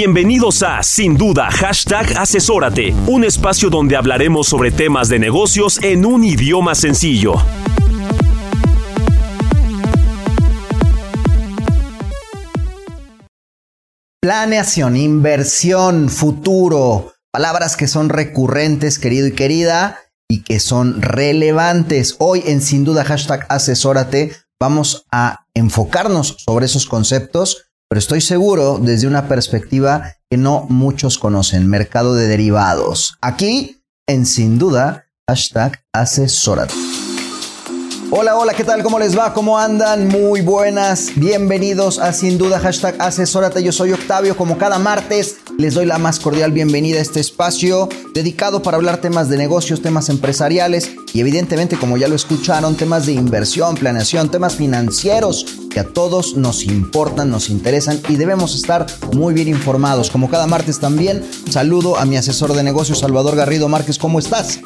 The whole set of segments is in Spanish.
Bienvenidos a Sin Duda Hashtag Asesórate, un espacio donde hablaremos sobre temas de negocios en un idioma sencillo. Planeación, inversión, futuro, palabras que son recurrentes, querido y querida, y que son relevantes. Hoy en Sin Duda Hashtag Asesórate vamos a enfocarnos sobre esos conceptos pero estoy seguro desde una perspectiva que no muchos conocen, mercado de derivados. Aquí, en sin duda, hashtag asesórate. Hola, hola, ¿qué tal? ¿Cómo les va? ¿Cómo andan? Muy buenas. Bienvenidos a Sin Duda Hashtag Asesórate. Yo soy Octavio. Como cada martes, les doy la más cordial bienvenida a este espacio dedicado para hablar temas de negocios, temas empresariales y evidentemente, como ya lo escucharon, temas de inversión, planeación, temas financieros que a todos nos importan, nos interesan y debemos estar muy bien informados. Como cada martes también, saludo a mi asesor de negocios, Salvador Garrido Márquez. ¿Cómo estás?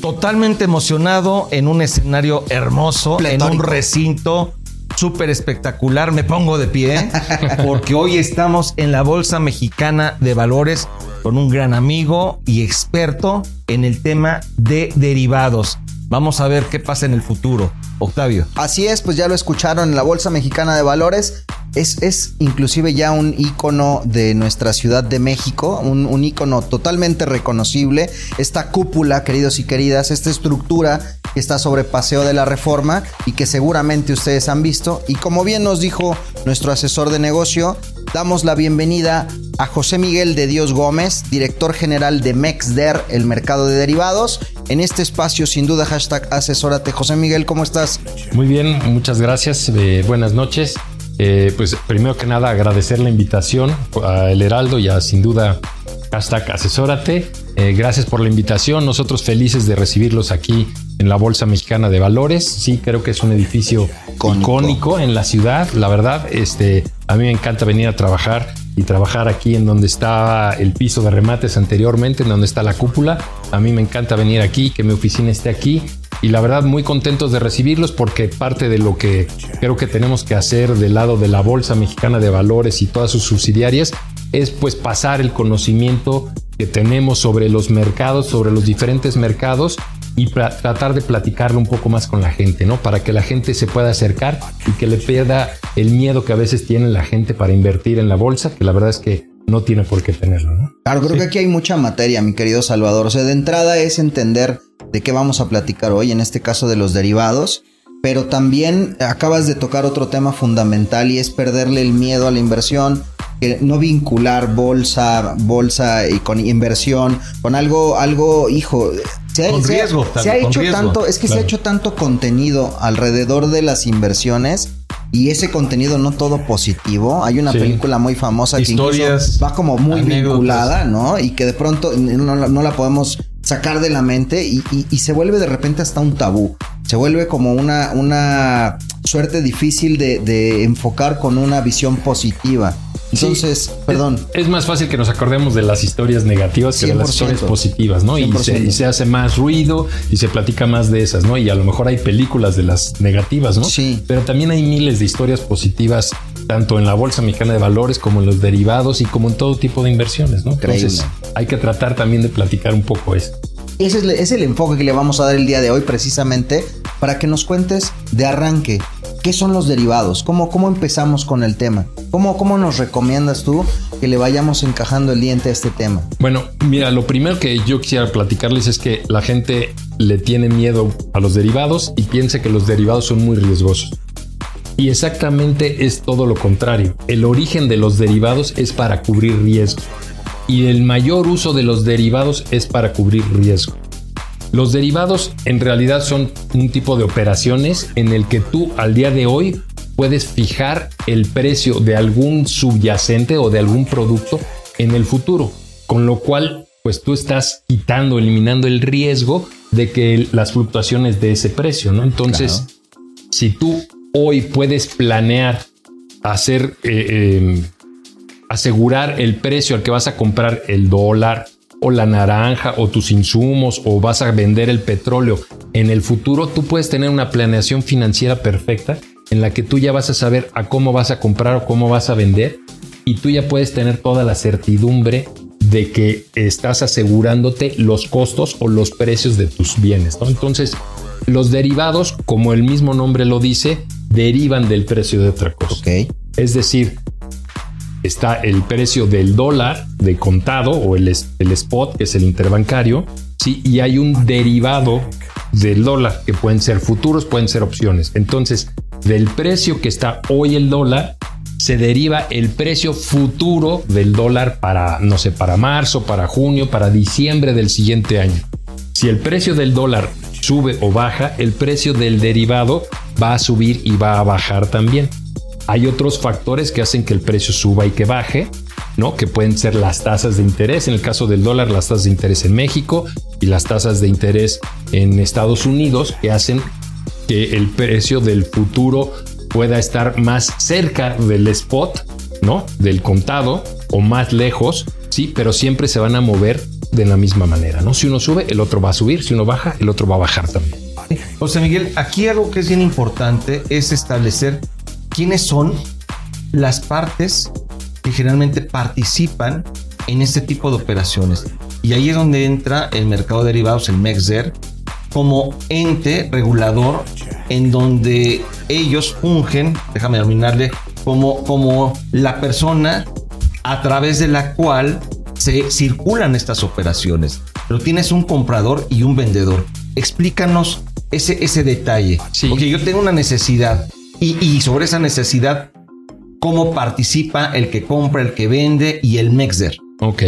totalmente emocionado en un escenario hermoso, en un recinto súper espectacular. Me pongo de pie porque hoy estamos en la Bolsa Mexicana de Valores con un gran amigo y experto en el tema de derivados. Vamos a ver qué pasa en el futuro. Octavio. Así es, pues ya lo escucharon en la Bolsa Mexicana de Valores. Es, es, inclusive ya un icono de nuestra Ciudad de México, un, un icono totalmente reconocible. Esta cúpula, queridos y queridas, esta estructura que está sobre Paseo de la Reforma y que seguramente ustedes han visto. Y como bien nos dijo nuestro asesor de negocio, damos la bienvenida a José Miguel de Dios Gómez, director general de Mexder, el mercado de derivados. En este espacio, sin duda, hashtag asesórate. José Miguel, ¿cómo estás? Muy bien, muchas gracias. Eh, buenas noches. Eh, pues primero que nada agradecer la invitación a El Heraldo y a sin duda hashtag asesórate. Eh, gracias por la invitación. Nosotros felices de recibirlos aquí en la Bolsa Mexicana de Valores. Sí, creo que es un edificio icónico, en la ciudad. La verdad, este, a mí me encanta venir a trabajar y trabajar aquí en donde está el piso de remates anteriormente, en donde está la cúpula. A mí me encanta venir aquí, que mi oficina esté aquí. Y la verdad, muy contentos de recibirlos porque parte de lo que creo que tenemos que hacer del lado de la Bolsa Mexicana de Valores y todas sus subsidiarias es pues pasar el conocimiento que tenemos sobre los mercados, sobre los diferentes mercados y tratar de platicarlo un poco más con la gente, ¿no? Para que la gente se pueda acercar y que le pierda el miedo que a veces tiene la gente para invertir en la bolsa, que la verdad es que no tiene por qué tenerlo, ¿no? Claro, creo que aquí hay mucha materia, mi querido Salvador. O sea, de entrada es entender de qué vamos a platicar hoy, en este caso de los derivados, pero también acabas de tocar otro tema fundamental y es perderle el miedo a la inversión, no vincular bolsa, bolsa y con inversión, con algo, algo, hijo, se con riesgo, se ha hecho tanto, es que se ha hecho tanto contenido alrededor de las inversiones y ese contenido no todo positivo. Hay una película muy famosa que va como muy vinculada, ¿no? Y que de pronto no, la podemos sacar de la mente y, se vuelve de repente hasta un tabú. Se vuelve como una, una suerte difícil de, de enfocar con una visión positiva. Entonces, perdón. Es, más fácil que nos acordemos de las historias negativas que de las historias positivas, ¿no? Y se, hace más ruido y se platica más de esas, ¿no? Y a lo mejor hay películas de las negativas, ¿no? Sí. Pero también hay miles de historias positivas, tanto en la Bolsa Mexicana de Valores como en los derivados y como en todo tipo de inversiones, ¿no? Entonces, hay que tratar también de platicar un poco eso. Ese es, es el enfoque que le vamos a dar el día de hoy precisamente para que nos cuentes de arranque ¿Qué son los derivados? ¿Cómo, cómo empezamos con el tema? ¿Cómo, ¿Cómo nos recomiendas tú que le vayamos encajando el diente a este tema? Bueno, mira, lo primero que yo quisiera platicarles es que la gente le tiene miedo a los derivados y piensa que los derivados son muy riesgosos. Y exactamente es todo lo contrario. El origen de los derivados es para cubrir riesgo. Y el mayor uso de los derivados es para cubrir riesgo. Los derivados en realidad son un tipo de operaciones en el que tú al día de hoy puedes fijar el precio de algún subyacente o de algún producto en el futuro, con lo cual pues tú estás quitando, eliminando el riesgo de que las fluctuaciones de ese precio, ¿no? Entonces, si tú hoy puedes planear hacer, eh, em, asegurar el precio al que vas a comprar el dólar o la naranja o tus insumos o vas a vender el petróleo en el futuro, tú puedes tener una planeación financiera perfecta en la que tú ya vas a saber a cómo vas a comprar o cómo vas a vender y tú ya puedes tener toda la certidumbre de que estás asegurándote los costos o los precios de tus bienes. Entonces, los derivados, como el mismo nombre lo dice, derivan del precio de otra cosa. Es decir, está el precio del dólar de contado o el, el spot, que es el interbancario, ¿sí? y hay un derivado del dólar, que pueden ser futuros, pueden ser opciones. Entonces, del precio que está hoy el dólar, se deriva el precio futuro del dólar para, no sé, para marzo, para junio, para diciembre del siguiente año. Si el precio del dólar sube o baja, el precio del derivado va a subir y va a bajar también. Hay otros factores que hacen que el precio suba y que baje, ¿no? Que pueden ser las tasas de interés, en el caso del dólar, las tasas de interés en México y las tasas de interés en Estados Unidos, que hacen que el precio del futuro pueda estar más cerca del spot, ¿no? Del contado o más lejos, sí, pero siempre se van a mover de la misma manera, ¿no? Si uno sube, el otro va a subir, si uno baja, el otro va a bajar también. José Miguel, aquí algo que es bien importante es establecer quiénes son las partes que generalmente participan en este tipo de operaciones. Y ahí es donde entra el mercado de derivados, el MEXDER, como ente regulador en donde ellos fungen, déjame terminarle, como, como la persona a través de la cual se circulan estas operaciones. Pero tienes un comprador y un vendedor. Explícanos ese, ese detalle. Porque yo tengo una necesidad y, y, sobre esa necesidad, cómo participa el que compra, el que vende y el mexer. Ok.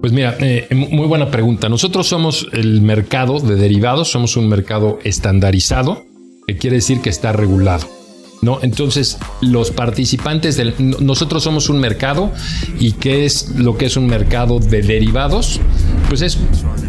Pues mira, eh, muy buena pregunta. Nosotros somos el mercado de derivados, somos un mercado estandarizado, que quiere decir que está regulado. ¿No? Entonces, los participantes del. Nosotros somos un mercado. ¿Y qué es lo que es un mercado de derivados? Pues es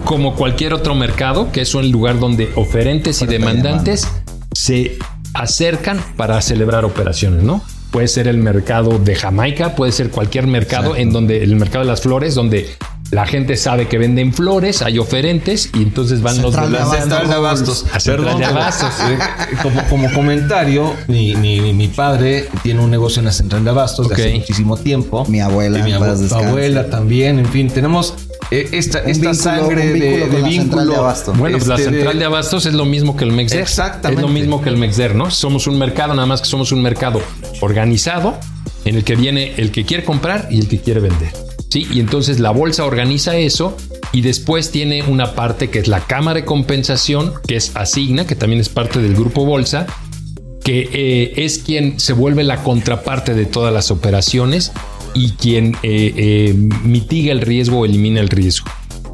como cualquier otro mercado, que es un lugar donde oferentes y demandantes se acercan para celebrar operaciones, ¿no? Puede ser el mercado de Jamaica, puede ser cualquier mercado en donde el mercado de las flores, donde la gente sabe que venden flores, hay oferentes y entonces van los de, la Central de Abastos. Perdón, de Abastos. Eh, como, como comentario, mi, mi, mi, padre tiene un negocio en la Central de Abastos okay. de hace muchísimo tiempo. Mi abuela, mi abuela también. En fin, tenemos eh, esta, esta vínculo, sangre de, de vínculo. De bueno, pues la este, central de, abastos es lo mismo que el Mexer. Exactamente. Es lo mismo que el Mexer, ¿no? Somos un mercado, nada más que somos un mercado organizado en el que viene el que quiere comprar y el que quiere vender. Y entonces la bolsa organiza eso y después tiene una parte que es la cámara de compensación, que es Asigna, que también es parte del grupo Bolsa, que eh, es quien se vuelve la contraparte de todas las operaciones y quien eh, eh, mitiga el riesgo o elimina el riesgo.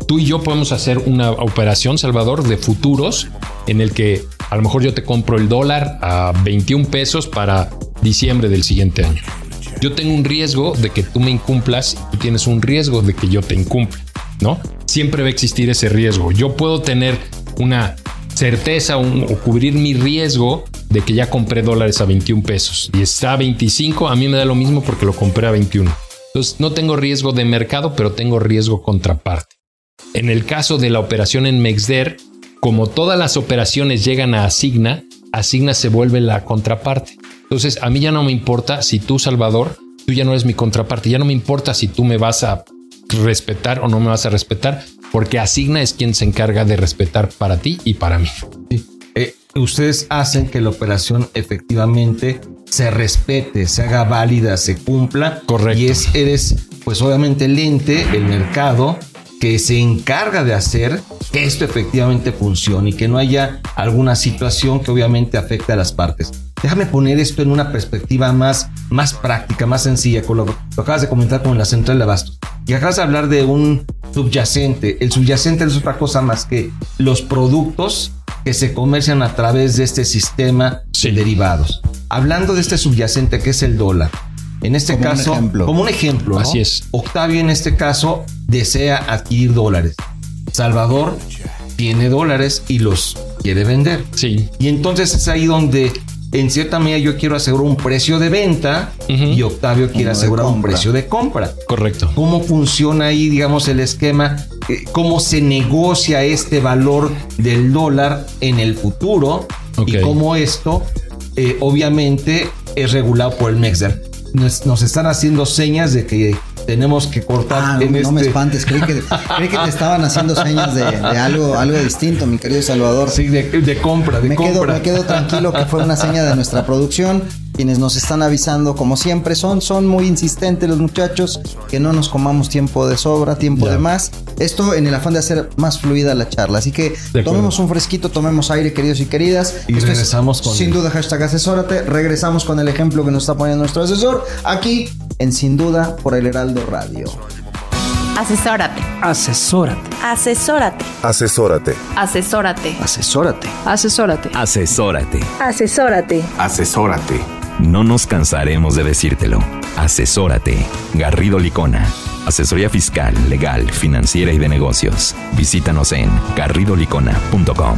Tú y yo podemos hacer una operación, Salvador, de futuros en el que a lo mejor yo te compro el dólar a 21 pesos para diciembre del siguiente año yo tengo un riesgo de que tú me incumplas tú tienes un riesgo de que yo te incumpla, ¿no? Siempre va a existir ese riesgo. Yo puedo tener una certeza o cubrir mi riesgo de que ya compré dólares a 21 pesos y está a 25, a mí me da lo mismo porque lo compré a 21. Entonces no tengo riesgo de mercado, pero tengo riesgo contraparte. En el caso de la operación en Mexder, como todas las operaciones llegan a Asigna, Asigna se vuelve la contraparte. Entonces, a mí ya no me importa si tú, Salvador, tú ya no eres mi contraparte, ya no me importa si tú me vas a respetar o no me vas a respetar, porque Asigna es quien se encarga de respetar para ti y para mí. Eh, ustedes hacen que la operación efectivamente se respete, se haga válida, se cumpla. Correcto. Y es, eres, pues obviamente el ente, el mercado, que se encarga de hacer que esto efectivamente funcione y que no haya alguna situación que obviamente afecte a las partes. Déjame poner esto en una perspectiva más, más práctica, más sencilla, con lo, lo acabas de comentar con la central de abastos. Y acabas de hablar de un subyacente. El subyacente es otra cosa más que los productos que se comercian a través de este sistema de derivados. Hablando de este subyacente que es el dólar, En este Como un caso, ejemplo. como un ejemplo, ¿no? Así es. Octavio en este caso desea adquirir dólares. Salvador tiene dólares y los quiere vender. Sí. Y entonces es ahí donde, en cierta medida, yo quiero asegurar un precio de venta y Octavio quiere Uno asegurar un precio de compra. Correcto. ¿Cómo funciona ahí, digamos, el esquema? Eh, ¿Cómo se negocia este valor del dólar en el futuro? Y cómo esto, eh, obviamente, es regulado por el MEXDER. Nos, nos están haciendo señas de que tenemos que cortar Ah, en no, no me este- espantes, creí que, creí que te estaban haciendo señas de, de algo, algo distinto, mi querido Salvador. Sí, de, de compra, de me, quedo, compra. me quedo tranquilo que fue una seña de nuestra producción. Quienes nos están avisando, como siempre, son, son muy insistentes los muchachos, que no nos comamos tiempo de sobra, tiempo Ya. de más. Esto en el afán de hacer más fluida la charla. Así que tomemos un fresquito, tomemos aire, queridos y queridas. Y Esto es, regresamos con Sin el- duda, hashtag asesórate. Regresamos con el ejemplo que nos está poniendo nuestro asesor aquí en Sin Duda por el Heraldo Radio. Asesórate. Asesórate. Asesórate. Asesórate. Asesórate. Asesórate. Asesórate. Asesórate. Asesórate. Asesórate. No nos cansaremos de decírtelo. Asesórate. Garrido Licona. Asesoría fiscal, legal, financiera y de negocios. Visítanos en garridolicona.com.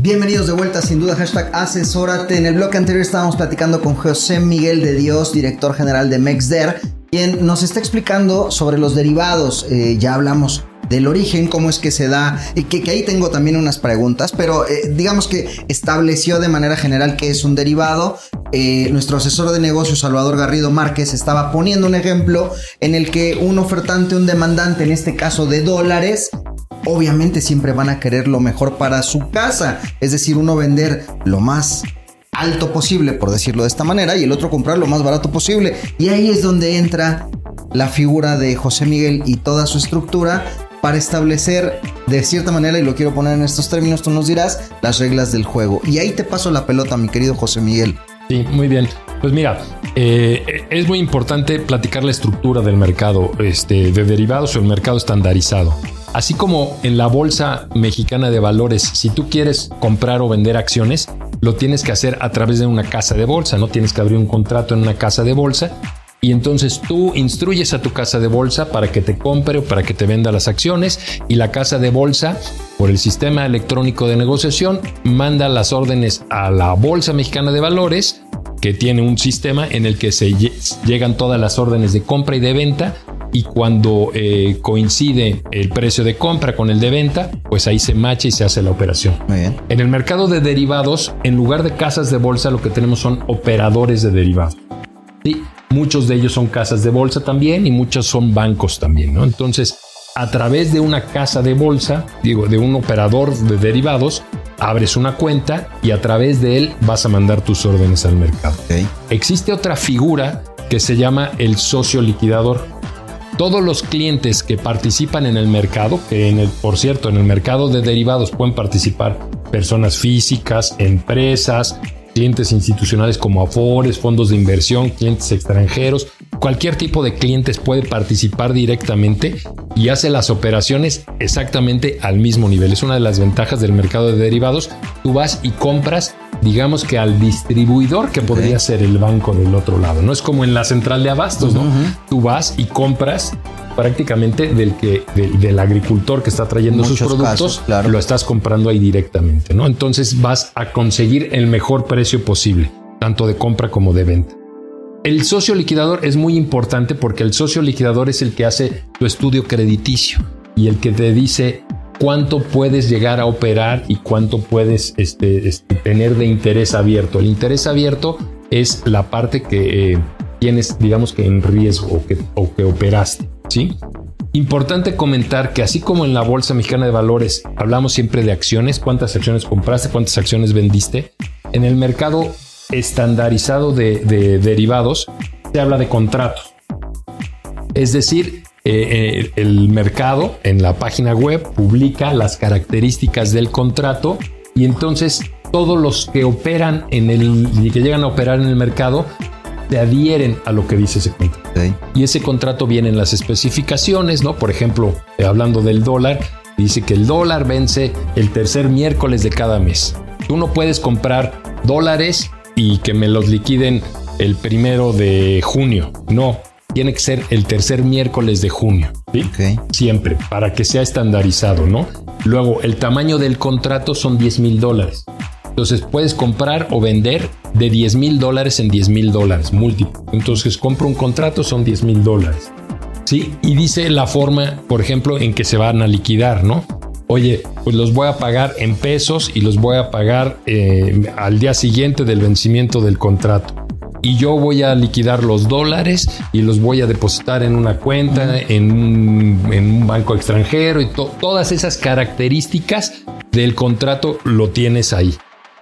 Bienvenidos de vuelta, sin duda, hashtag asesórate. En el bloque anterior estábamos platicando con José Miguel de Dios, director general de Mexder, quien nos está explicando sobre los derivados. Eh, ya hablamos del origen, cómo es que se da, y que, ahí tengo también unas preguntas, pero eh, digamos que estableció de manera general que es un derivado. Eh, nuestro asesor de negocios, Salvador Garrido Márquez, estaba poniendo un ejemplo en el que un ofertante, un demandante, en este caso de dólares, obviamente siempre van a querer lo mejor para su casa. Es decir, uno vender lo más alto posible, por decirlo de esta manera, y el otro comprar lo más barato posible. Y ahí es donde entra la figura de José Miguel y toda su estructura para establecer de cierta manera, y lo quiero poner en estos términos, tú nos dirás, las reglas del juego. Y ahí te paso la pelota, mi querido José Miguel. Sí, muy bien. Pues mira, eh, es muy importante platicar la estructura del mercado este, de derivados o el mercado estandarizado. Así como en la Bolsa Mexicana de Valores, si tú quieres comprar o vender acciones, lo tienes que hacer a través de una casa de bolsa, no tienes que abrir un contrato en una casa de bolsa y entonces tú instruyes a tu casa de bolsa para que te compre o para que te venda las acciones y la casa de bolsa por el sistema electrónico de negociación manda las órdenes a la Bolsa Mexicana de Valores que tiene un sistema en el que se lle- llegan todas las órdenes de compra y de venta y cuando eh, coincide el precio de compra con el de venta, pues ahí se macha y se hace la operación. Muy bien. En el mercado de derivados, en lugar de casas de bolsa, lo que tenemos son operadores de derivados. Sí, muchos de ellos son casas de bolsa también y muchos son bancos también, ¿no? Entonces, a través de una casa de bolsa, digo, de un operador de derivados, abres una cuenta y a través de él vas a mandar tus órdenes al mercado. Existe otra figura que se llama el socio liquidador. Todos los clientes que participan en el mercado, que en el, por cierto, en el mercado de derivados pueden participar personas físicas, empresas, clientes institucionales como Afores, fondos de inversión, clientes extranjeros, cualquier tipo de clientes puede participar directamente y hace las operaciones exactamente al mismo nivel. Es una de las ventajas del mercado de derivados. Tú vas y compras, digamos que al distribuidor que podría ser el banco del otro lado. No es como en la central de abastos, ¿no? Tú vas y compras prácticamente del que del, del agricultor que está trayendo sus productos, casos, claro. lo estás comprando ahí directamente, ¿no? Entonces vas a conseguir el mejor precio posible, tanto de compra como de venta. El socio liquidador es muy importante porque el socio liquidador es el que hace tu estudio crediticio y el que te dice cuánto puedes llegar a operar y cuánto puedes este, este, tener de interés abierto. El interés abierto es la parte que eh, tienes, digamos que en riesgo o que, o que operaste, ¿sí? Importante comentar que así como en la Bolsa Mexicana de Valores hablamos siempre de acciones, cuántas acciones compraste, cuántas acciones vendiste, en el mercado estandarizado de, de derivados se habla de contratos. Es decir, eh, eh, el mercado en la página web publica las características del contrato y entonces todos los que operan en el y que llegan a operar en el mercado se adhieren a lo que dice ese contrato. Y ese contrato viene en las especificaciones, ¿no? Por ejemplo, eh, hablando del dólar, dice que el dólar vence el tercer miércoles de cada mes. Tú no puedes comprar dólares y que me los liquiden el primero de junio. No, tiene que ser el tercer miércoles de junio. Siempre, para que sea estandarizado, ¿no? Luego, el tamaño del contrato son 10 mil dólares. Entonces, puedes comprar o vender de 10 mil dólares en 10 mil dólares, múltiplo. Entonces, compro un contrato, son 10 mil dólares. Sí, y dice la forma, por ejemplo, en que se van a liquidar, ¿no? Oye, pues los voy a pagar en pesos y los voy a pagar eh, al día siguiente del vencimiento del contrato y yo voy a liquidar los dólares y los voy a depositar en una cuenta, en, un, banco extranjero y todas esas características del contrato lo tienes ahí.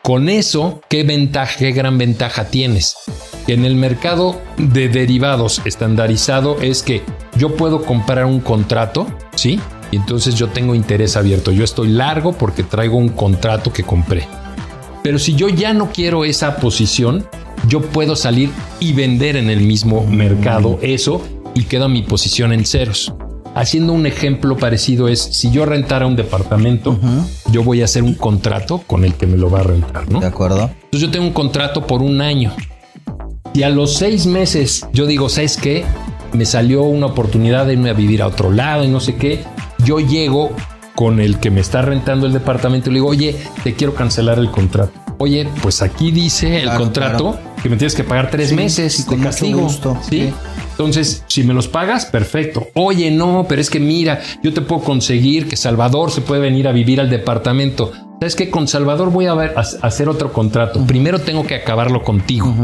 Con eso, ¿qué ventaja, qué gran ventaja tienes? En el mercado de derivados estandarizado es que yo puedo comprar un contrato, ¿sí? Y entonces yo tengo interés abierto. Yo estoy largo porque traigo un contrato que compré. Pero si yo ya no quiero esa posición, yo puedo salir y vender en el mismo mercado eso y queda mi posición en ceros. Haciendo un ejemplo parecido es, si yo rentara un departamento, yo voy a hacer un contrato con el que me lo va a rentar, ¿no? De acuerdo. Entonces yo tengo un contrato por un año. Y a los seis meses yo digo, ¿sabes qué? Me salió una oportunidad de irme a vivir a otro lado y no sé qué. Yo llego con el que me está rentando el departamento y le digo, oye, te quiero cancelar el contrato. Oye, pues aquí dice el contrato que me tienes que pagar tres meses y te castigo. ¿sí? Entonces, si me los pagas, perfecto. Oye, no, pero es que mira, yo te puedo conseguir que Salvador se puede venir a vivir al departamento. ¿Sabes que Con Salvador voy a, ver, a hacer otro contrato. Primero tengo que acabarlo contigo.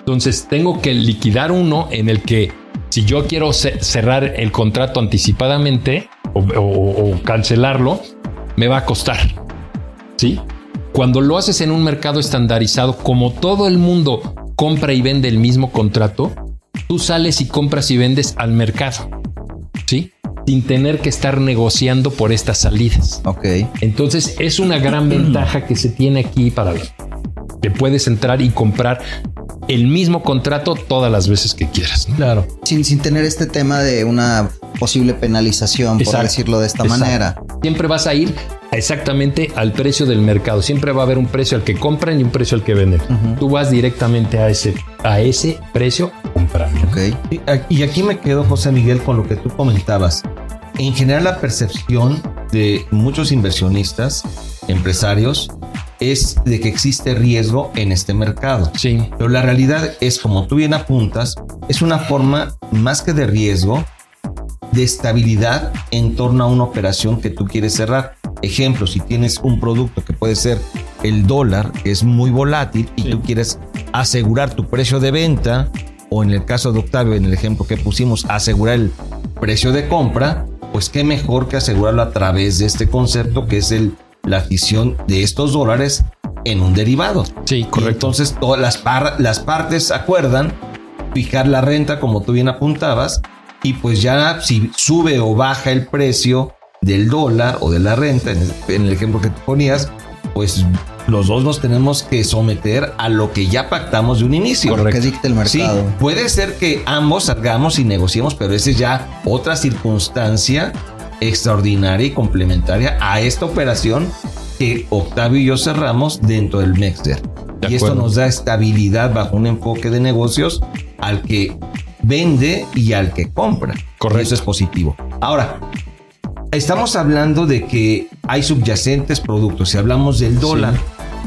Entonces, tengo que liquidar uno en el que si yo quiero cerrar el contrato anticipadamente o cancelarlo, me va a costar. ¿Sí? Cuando lo haces en un mercado estandarizado, como todo el mundo compra y vende el mismo contrato, tú sales y compras y vendes al mercado. ¿Sí? Sin tener que estar negociando por estas salidas. Ok. Entonces es una gran ventaja que se tiene aquí para que puedes entrar y comprar el mismo contrato todas las veces que quieras. Claro. Sin, sin tener este tema de una posible penalización, por decirlo de esta manera. Siempre vas a ir exactamente al precio del mercado. Siempre va a haber un precio al que compran y un precio al que venden. Tú vas directamente a ese, a ese precio comprar. Y aquí me quedo, José Miguel, con lo que tú comentabas. En general, la percepción de muchos inversionistas, empresarios, es de que existe riesgo en este mercado. Sí. Pero la realidad es, como tú bien apuntas, es una forma más que de riesgo, de estabilidad en torno a una operación que tú quieres cerrar. Ejemplo, si tienes un producto que puede ser el dólar, que es muy volátil, y tú quieres asegurar tu precio de venta, o en el caso de Octavio, en el ejemplo que pusimos, asegurar el precio de compra, pues qué mejor que asegurarlo a través de este concepto que es el, la adquisición de estos dólares en un derivado. Sí, correcto. entonces todas las, las partes acuerdan fijar la renta como tú bien apuntabas y pues ya si sube o baja el precio del dólar o de la renta, en el, ejemplo que tú ponías, pues los dos nos tenemos que someter a lo que ya pactamos de un inicio. Lo que dicta el mercado. Sí, puede ser que ambos salgamos y negociemos, pero esa es ya otra circunstancia extraordinaria y complementaria a esta operación que Octavio y yo cerramos dentro del Mexter. y esto nos da estabilidad bajo un enfoque de negocios al que vende y al que compra. Correcto. Eso es positivo. Ahora, estamos hablando de que hay subyacentes productos, si hablamos del dólar,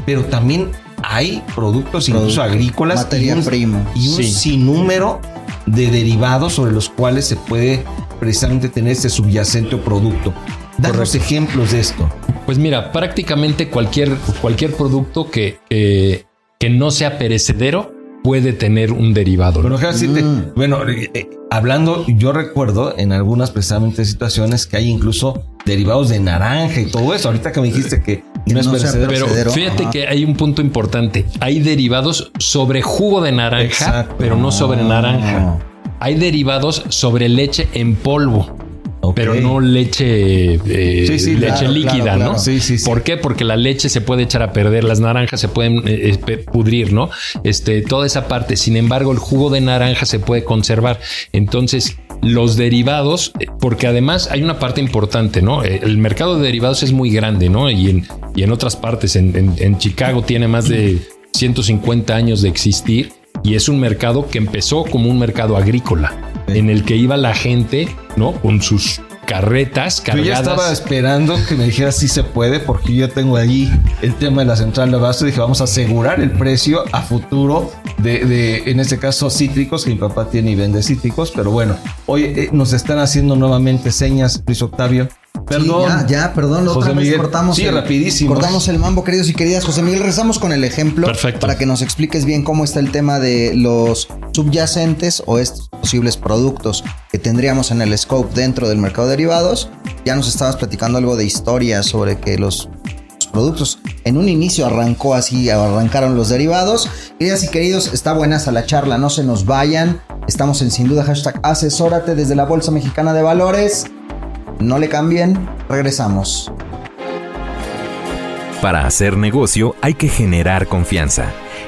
pero también hay productos incluso agrícolas materia y un, prima y un sinnúmero de derivados sobre los cuales se puede precisamente tener este subyacente o producto. Danos ejemplos de esto. Pues mira, prácticamente cualquier, cualquier producto que, que no sea perecedero puede tener un derivado. Bueno, mm. bueno eh, eh, hablando, yo recuerdo en algunas precisamente situaciones que hay incluso derivados de naranja y todo eso. Ahorita que me dijiste que no, es perecedero. Pero fíjate que hay un punto importante. Hay derivados sobre jugo de naranja, pero no sobre naranja. Hay derivados sobre leche en polvo. Pero no leche, eh, leche líquida, ¿no? Sí, sí, ¿Por qué? Porque la leche se puede echar a perder, las naranjas se pueden eh, pudrir, ¿no? Este, toda esa parte. Sin embargo, el jugo de naranja se puede conservar. Entonces, los derivados, eh, porque además hay una parte importante, ¿no? El mercado de derivados es muy grande, ¿no? Y en, y en otras partes, en, en Chicago tiene más de 150 años de existir y es un mercado que empezó como un mercado agrícola en el que iba la gente, ¿no? Con sus carretas cargadas. Yo ya estaba esperando que me dijeras si se puede, porque yo tengo ahí el tema de la central de abasto. Dije, vamos a asegurar el precio a futuro de, de, en este caso, cítricos, que mi papá tiene y vende cítricos. Pero bueno, hoy eh, nos están haciendo nuevamente señas, Luis Octavio. Perdón. ya, ya, perdón. José Miguel. cortamos sí, el, rapidísimo. Cortamos el mambo, queridos y queridas. José Miguel, rezamos con el ejemplo Perfecto. para que nos expliques bien cómo está el tema de los subyacentes o estos posibles productos tendríamos en el scope dentro del mercado de derivados. Ya nos estabas platicando algo de historia sobre que los productos. En un inicio arrancó así, arrancaron los derivados. Queridas y queridos, está buena esa la charla, no se nos vayan. Estamos en sin duda hashtag asesórate desde la Bolsa Mexicana de Valores. No le cambien, regresamos. Para hacer negocio hay que generar confianza.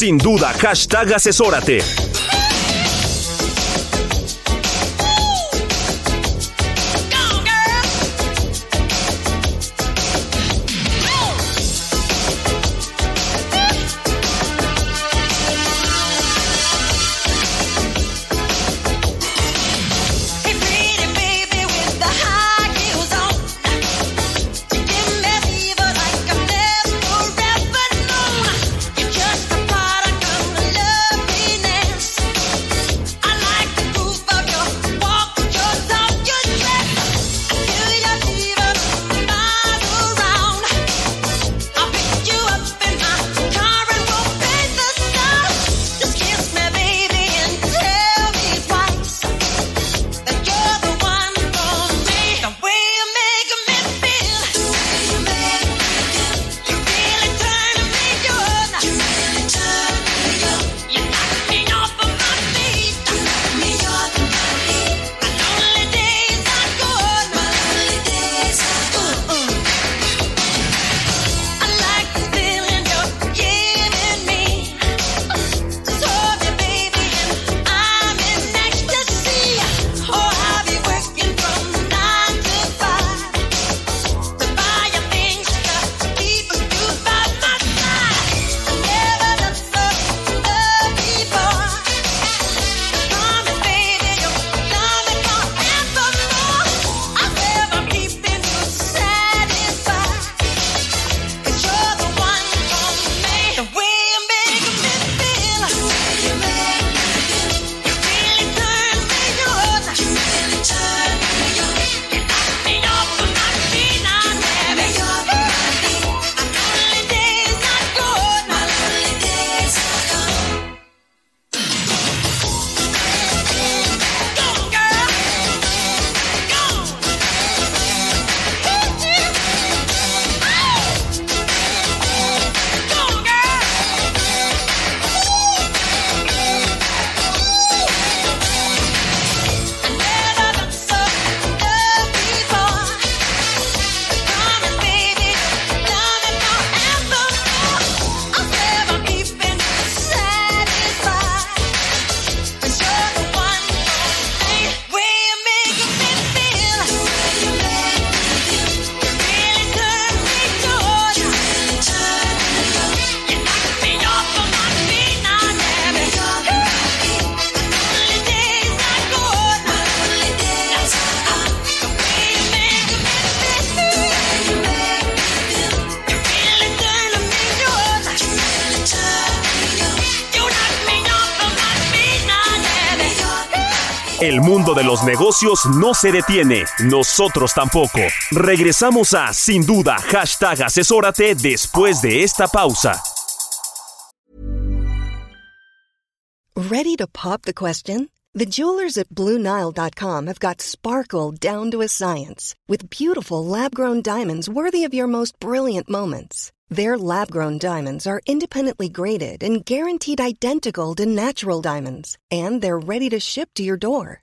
Sin duda, hashtag asesórate. De los negocios no se detiene, nosotros tampoco. Regresamos a Sin Duda, hashtag asesórate después de esta pausa. Ready to pop the question? The jewelers at BlueNile.com have got sparkle down to a science with beautiful lab-grown diamonds worthy of your most brilliant moments. Their lab grown diamonds are independently graded and guaranteed identical to natural diamonds, and they're ready to ship to your door.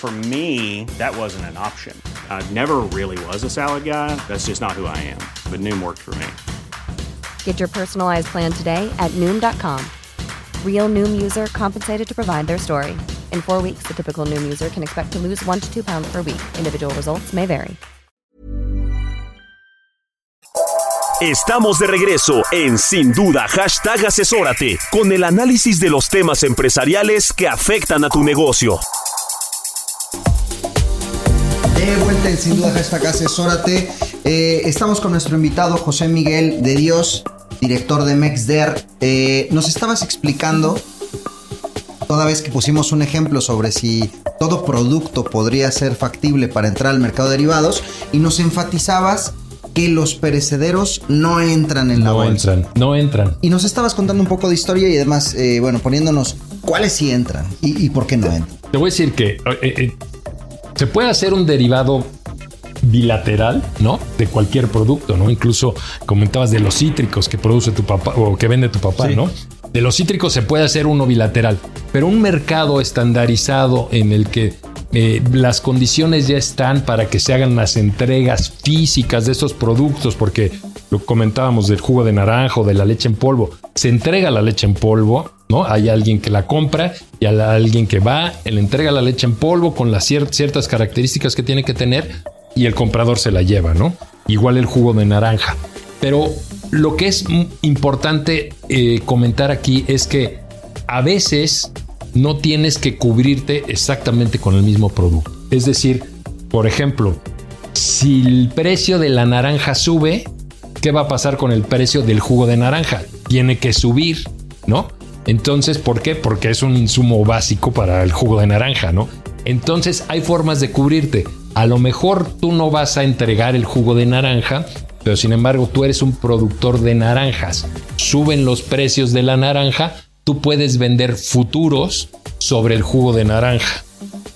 For me, that wasn't an option. I never really was a salad guy. That's just not who I am. But Noom worked for me. Get your personalized plan today at Noom.com. Real Noom user compensated to provide their story. In four weeks, the typical Noom user can expect to lose one to two pounds per week. Individual results may vary. Estamos de regreso en Sin Duda, hashtag asesórate, con el análisis de los temas empresariales que afectan a tu negocio. De vuelta en Sin Duda, hashtag asesórate. Eh, estamos con nuestro invitado José Miguel de Dios, director de Mexder. Eh, nos estabas explicando, toda vez que pusimos un ejemplo sobre si todo producto podría ser factible para entrar al mercado de derivados, y nos enfatizabas que los perecederos no entran en la No bolsa. entran, no entran. Y nos estabas contando un poco de historia y además, eh, bueno, poniéndonos cuáles sí entran y, y por qué no entran. Te voy a decir que eh, eh, se puede hacer un derivado bilateral, ¿no? De cualquier producto, ¿no? Incluso comentabas de los cítricos que produce tu papá o que vende tu papá, Sí. ¿no? De los cítricos se puede hacer uno bilateral, pero un mercado estandarizado en el que eh, las condiciones ya están para que se hagan las entregas físicas de estos productos, porque lo comentábamos del jugo de naranja o de la leche en polvo, se entrega la leche en polvo, ¿no? Hay alguien que la compra y hay alguien que va, le entrega la leche en polvo con las cier- ciertas características que tiene que tener y el comprador se la lleva, ¿no? Igual el jugo de naranja. Pero lo que es importante eh, comentar aquí es que a veces no tienes que cubrirte exactamente con el mismo producto. Es decir, por ejemplo, si el precio de la naranja sube, ¿qué va a pasar con el precio del jugo de naranja? Tiene que subir, ¿no? Entonces, ¿por qué? Porque es un insumo básico para el jugo de naranja, ¿no? Entonces, hay formas de cubrirte. A lo mejor tú no vas a entregar el jugo de naranja, pero sin embargo tú eres un productor de naranjas. Suben los precios de la naranja, tú puedes vender futuros sobre el jugo de naranja.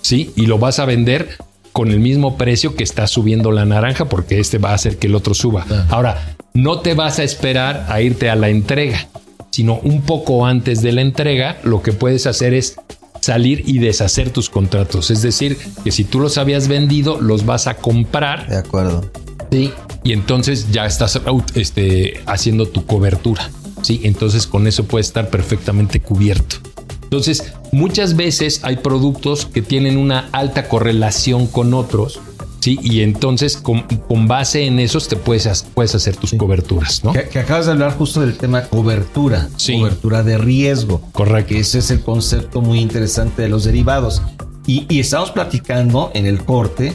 ¿sí? Y lo vas a vender con el mismo precio que está subiendo la naranja porque este va a hacer que el otro suba. Ahora, no te vas a esperar a irte a la entrega, sino un poco antes de la entrega, lo que puedes hacer es salir y deshacer tus contratos. Es decir, que si tú los habías vendido, los vas a comprar. De acuerdo. Sí. Y entonces ya estás este, haciendo tu cobertura. Sí. Entonces con eso puede estar perfectamente cubierto. Entonces, muchas veces hay productos que tienen una alta correlación con otros. Sí. Y entonces con, con base en esos te puedes, puedes hacer tus coberturas, ¿no? Que, que acabas de hablar justo del tema cobertura, Sí. cobertura de riesgo. Correcto. Que ese es el concepto muy interesante de los derivados. Y, y estamos platicando en el corte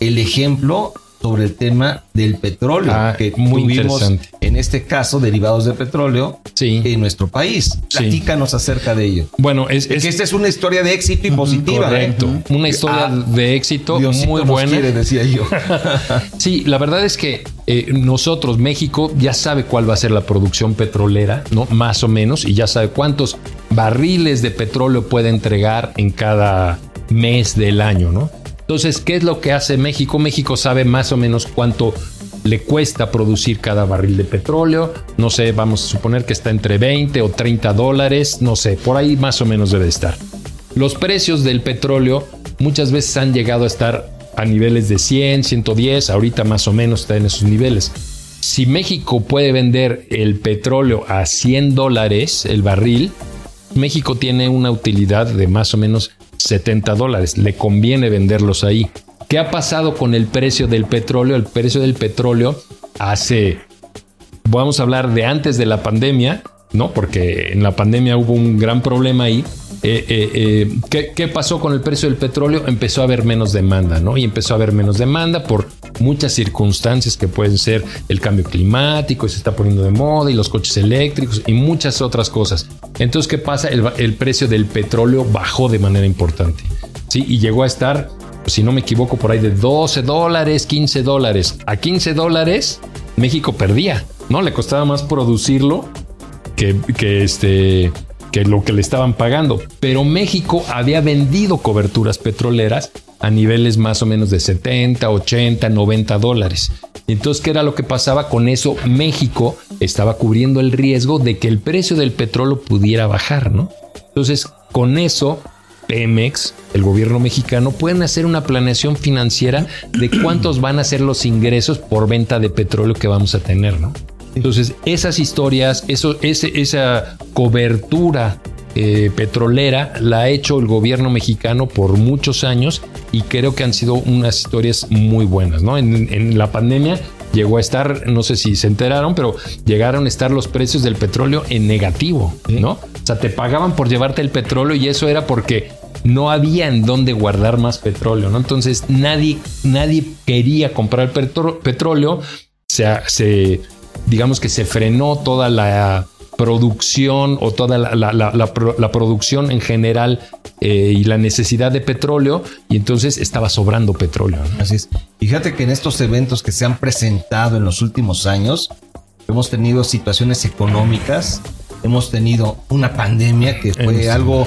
el ejemplo sobre el tema del petróleo, Ah, que muy tuvimos interesante. en este caso derivados de petróleo Sí. en nuestro país. Sí. Platícanos acerca de ello. Bueno, es, que esta es una historia de éxito y positiva. ¿eh? correcto. Una historia Ah, de éxito Diosito muy buena. quiere, decía yo. Sí, la verdad es que eh, nosotros, México, ya sabe cuál va a ser la producción petrolera, ¿no? Más o menos, y ya sabe cuántos barriles de petróleo puede entregar en cada mes del año, ¿no? Entonces, ¿qué es lo que hace México? México sabe más o menos cuánto le cuesta producir cada barril de petróleo. No sé, vamos a suponer que está entre 20 o 30 dólares, no sé, por ahí más o menos debe estar. Los precios del petróleo muchas veces han llegado a estar a niveles de 100, 110, ahorita más o menos está en esos niveles. Si México puede vender el petróleo a 100 dólares el barril, México tiene una utilidad de más o menos 70 dólares. Le conviene venderlos ahí. ¿Qué ha pasado con el precio del petróleo? El precio del petróleo hace vamos a hablar de antes de la pandemia, ¿no? Porque en la pandemia hubo un gran problema ahí. Eh, eh, eh, ¿qué, ¿qué, pasó con el precio del petróleo? Empezó a haber menos demanda, ¿no? Y empezó a haber menos demanda por muchas circunstancias que pueden ser el cambio climático, se está poniendo de moda y los coches eléctricos y muchas otras cosas. Entonces, ¿qué pasa? El, precio del petróleo bajó de manera importante, ¿sí? Y llegó a estar, si no me equivoco, por ahí de 12 dólares, 15 dólares. A 15 dólares, México perdía, ¿no? Le costaba más producirlo que este que lo que le estaban pagando. Pero México había vendido coberturas petroleras a niveles más o menos de 70, 80, 90 dólares. Entonces, ¿qué era lo que pasaba? Con eso México estaba cubriendo el riesgo de que el precio del petróleo pudiera bajar, ¿no? Entonces, con eso, Pemex, el gobierno mexicano, pueden hacer una planeación financiera de cuántos van a ser los ingresos por venta de petróleo que vamos a tener, ¿no? Entonces, esas historias, eso, ese, esa cobertura eh, petrolera la ha hecho el gobierno mexicano por muchos años y creo que han sido unas historias muy buenas, ¿no? En, en, la pandemia llegó a estar, no sé si se enteraron, pero llegaron a estar los precios del petróleo en negativo, ¿no? O sea, te pagaban por llevarte el petróleo y eso era porque no había en dónde guardar más petróleo, ¿no? Entonces nadie, nadie quería comprar petróleo, se, se digamos que se frenó toda la producción o toda la, la, la, la producción en general eh, y la necesidad de petróleo y entonces estaba sobrando petróleo. ¿no? Así es. Fíjate que en estos eventos que se han presentado en los últimos años hemos tenido situaciones económicas, hemos tenido una pandemia que fue algo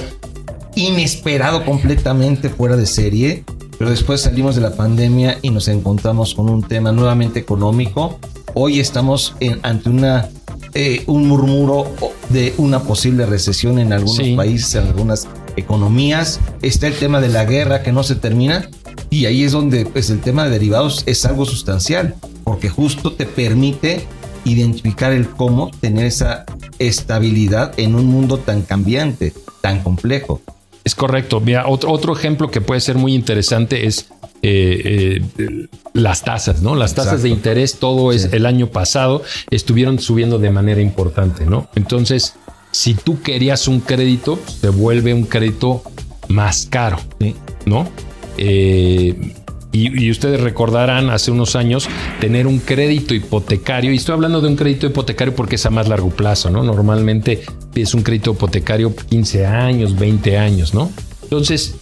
inesperado completamente fuera de serie, pero después salimos de la pandemia y nos encontramos con un tema nuevamente económico. Hoy estamos en, ante una eh, un murmuro de una posible recesión en algunos sí. países, en algunas economías. Está el tema de la guerra que no se termina. Y ahí es donde pues, el tema de derivados es algo sustancial, porque justo te permite identificar el cómo tener esa estabilidad en un mundo tan cambiante, tan complejo. Es correcto. Mira, otro, otro ejemplo que puede ser muy interesante es eh, eh, las tasas, ¿no? Las tasas Exacto. de interés, todo es sí. el año pasado, estuvieron subiendo de manera importante, ¿no? Entonces, si tú querías un crédito, se vuelve un crédito más caro, sí. ¿no? Eh, y, y, ustedes recordarán hace unos años tener un crédito hipotecario, y estoy hablando de un crédito hipotecario porque es a más largo plazo, ¿no? Normalmente es un crédito hipotecario 15 años, 20 años, ¿no? Entonces,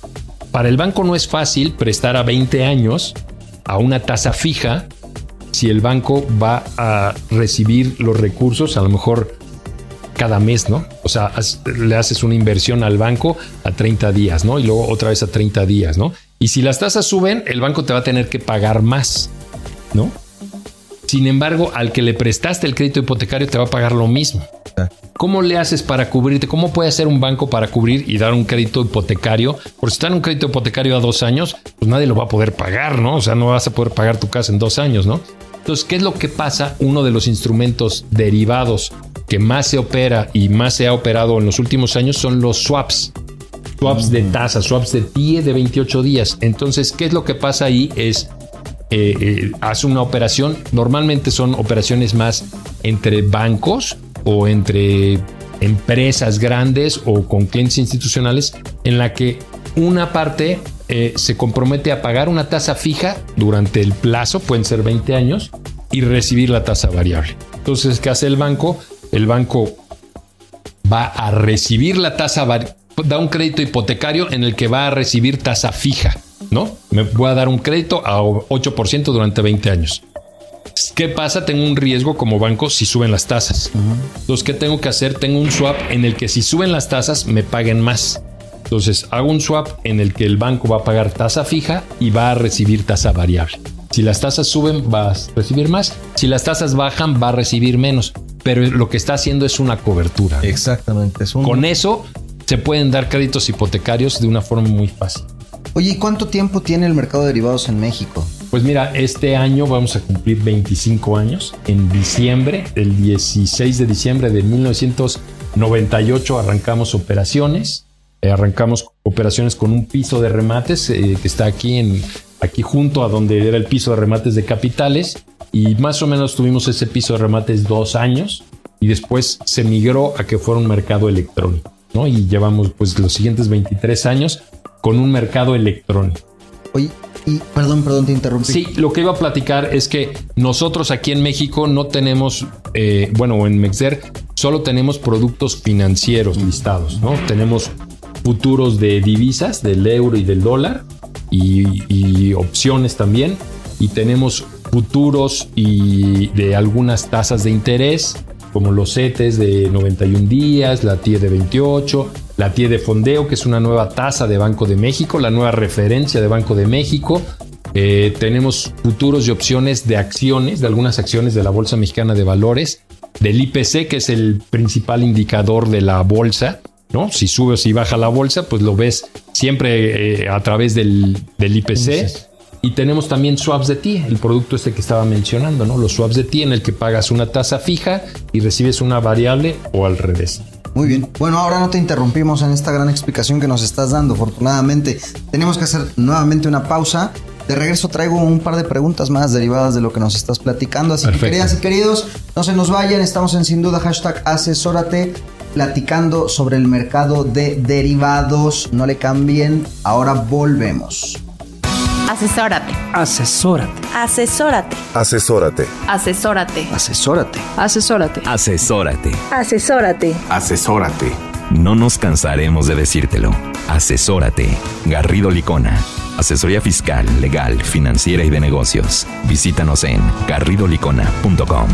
para el banco no es fácil prestar a 20 años a una tasa fija si el banco va a recibir los recursos a lo mejor cada mes, ¿no? O sea, le haces una inversión al banco a 30 días, ¿no? Y luego otra vez a 30 días, ¿no? Y si las tasas suben, el banco te va a tener que pagar más, ¿no? Sin embargo, al que le prestaste el crédito hipotecario te va a pagar lo mismo. ¿Cómo le haces para cubrirte? ¿Cómo puede hacer un banco para cubrir y dar un crédito hipotecario? Por si está en un crédito hipotecario a dos años, pues nadie lo va a poder pagar, ¿no? O sea, no vas a poder pagar tu casa en dos años, ¿no? Entonces, ¿qué es lo que pasa? Uno de los instrumentos derivados que más se opera y más se ha operado en los últimos años son los swaps. Swaps de tasa, swaps de 10 de 28 días. Entonces, ¿qué es lo que pasa ahí? Es eh, eh, hace una operación, normalmente son operaciones más entre bancos o entre empresas grandes o con clientes institucionales en la que una parte eh, se compromete a pagar una tasa fija durante el plazo, pueden ser 20 años, y recibir la tasa variable. Entonces, ¿qué hace el banco? El banco va a recibir la tasa da un crédito hipotecario en el que va a recibir tasa fija, ¿no? Me voy a dar un crédito a 8% durante 20 años. ¿Qué pasa? Tengo un riesgo como banco si suben las tasas. Uh -huh. Entonces, ¿qué tengo que hacer? Tengo un swap en el que si suben las tasas me paguen más. Entonces, hago un swap en el que el banco va a pagar tasa fija y va a recibir tasa variable. Si las tasas suben, va a recibir más. Si las tasas bajan, va a recibir menos. Pero lo que está haciendo es una cobertura. ¿no? Exactamente. Es un... Con eso se pueden dar créditos hipotecarios de una forma muy fácil. Oye, ¿y cuánto tiempo tiene el mercado de derivados en México? Pues mira, este año vamos a cumplir 25 años. En diciembre, el 16 de diciembre de 1998 arrancamos operaciones. Eh, arrancamos operaciones con un piso de remates eh, que está aquí en, aquí junto a donde era el piso de remates de capitales y más o menos tuvimos ese piso de remates dos años y después se migró a que fuera un mercado electrónico, ¿no? Y llevamos pues los siguientes 23 años con un mercado electrónico. Oye, y perdón, perdón, te interrumpí. Sí, lo que iba a platicar es que nosotros aquí en México no tenemos, eh, bueno, en Mexer solo tenemos productos financieros listados, ¿no? Tenemos futuros de divisas, del euro y del dólar, y, opciones también, y tenemos futuros y de algunas tasas de interés, como los CETES de 91 días, la TIE de 28, la TIE de fondeo, que es una nueva tasa de Banco de México, la nueva referencia de Banco de México. Eh, tenemos futuros y opciones de acciones, de algunas acciones de la Bolsa Mexicana de Valores, del IPC, que es el principal indicador de la bolsa. ¿no? Si sube o si baja la bolsa, pues lo ves siempre eh, a través del, del IPC. Y tenemos también swaps de TIE, el producto este que estaba mencionando, ¿no? Los swaps de TIE en el que pagas una tasa fija y recibes una variable o al revés. Muy bien. Bueno, ahora no te interrumpimos en esta gran explicación que nos estás dando, afortunadamente. Tenemos que hacer nuevamente una pausa. De regreso traigo un par de preguntas más derivadas de lo que nos estás platicando. Así Perfecto. que queridas y queridos, no se nos vayan. Estamos en sin duda hashtag asesórate platicando sobre el mercado de derivados. No le cambien. Ahora volvemos. Asesórate. Asesórate. Asesórate. Asesórate. Asesórate. Asesórate. Asesórate. Asesórate. Asesórate. Asesórate. No nos cansaremos de decírtelo. Asesórate. Garrido Licona. Asesoría fiscal, legal, financiera y de negocios. Visítanos en garridolicona.com.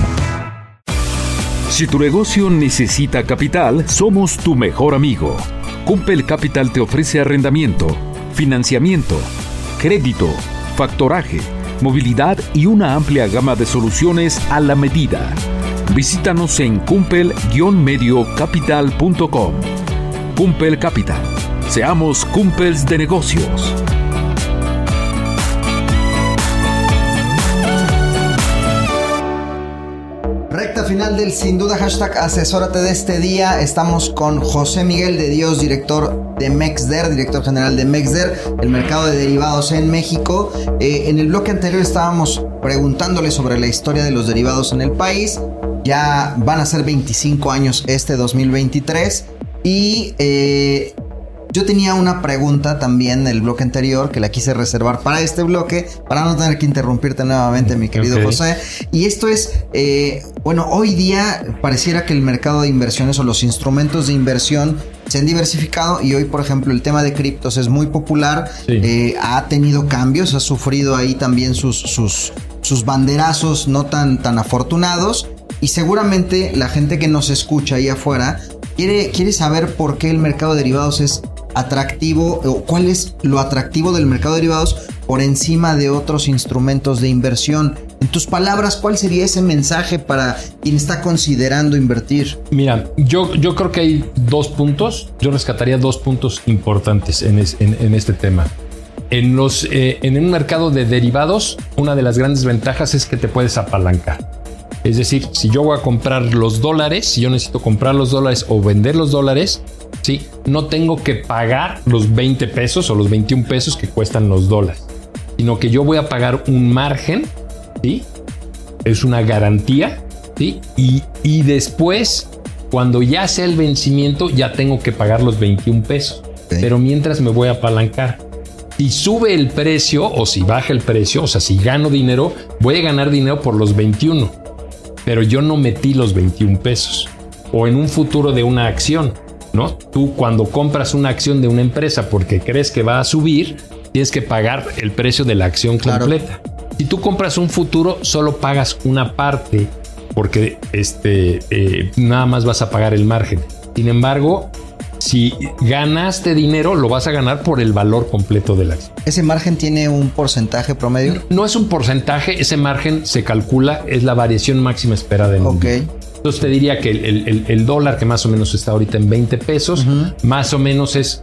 Si tu negocio necesita capital, somos tu mejor amigo. Cumpel Capital te ofrece arrendamiento, financiamiento, crédito, factoraje, movilidad y una amplia gama de soluciones a la medida. Visítanos en cumpel-mediocapital.com. Cumpel Capital. Seamos cumpels de negocios. Final del sin duda hashtag asesórate de este día. Estamos con José Miguel de Dios, director de Mexder, director general de Mexder, el mercado de derivados en México. Eh, en el bloque anterior estábamos preguntándole sobre la historia de los derivados en el país. Ya van a ser 25 años este 2023. Y eh, yo tenía una pregunta también del bloque anterior que la quise reservar para este bloque, para no tener que interrumpirte nuevamente, mi querido. José. Y esto es, eh, bueno, hoy día pareciera que el mercado de inversiones o los instrumentos de inversión se han diversificado y hoy, por ejemplo, el tema de criptos es muy popular, Sí. eh, ha tenido cambios, ha sufrido ahí también sus, sus, sus banderazos no tan, tan afortunados y seguramente la gente que nos escucha ahí afuera quiere, quiere saber por qué el mercado de derivados es atractivo o cuál es lo atractivo del mercado de derivados por encima de otros instrumentos de inversión. En tus palabras, ¿cuál sería ese mensaje para quien está considerando invertir? Mira, yo, yo creo que hay dos puntos. Yo rescataría dos puntos importantes en, es- en- este tema. En, los, eh, en un mercado de derivados, una de las grandes ventajas es que te puedes apalancar. Es decir, si yo voy a comprar los dólares, si yo necesito comprar los dólares o vender los dólares, ¿sí? no tengo que pagar los 20 pesos o los 21 pesos que cuestan los dólares, sino que yo voy a pagar un margen, ¿sí? es una garantía, ¿sí? Y, y después, cuando ya sea el vencimiento, ya tengo que pagar los 21 pesos. Pero mientras me voy a apalancar. Si sube el precio o si baja el precio, o sea, si gano dinero, voy a ganar dinero por los 21. Pero yo no metí los 21 pesos. O en un futuro de una acción, ¿no? Tú cuando compras una acción de una empresa porque crees que va a subir, tienes que pagar el precio de la acción Claro. completa. Si tú compras un futuro, solo pagas una parte porque este, eh, nada más vas a pagar el margen. Sin embargo, si ganaste dinero, lo vas a ganar por el valor completo de la acción. ¿Ese margen tiene un porcentaje promedio? No es un porcentaje, ese margen se calcula, es la variación máxima esperada en un Ok. día. Entonces te diría que el, el- el- dólar, que más o menos está ahorita en 20 pesos, más o menos es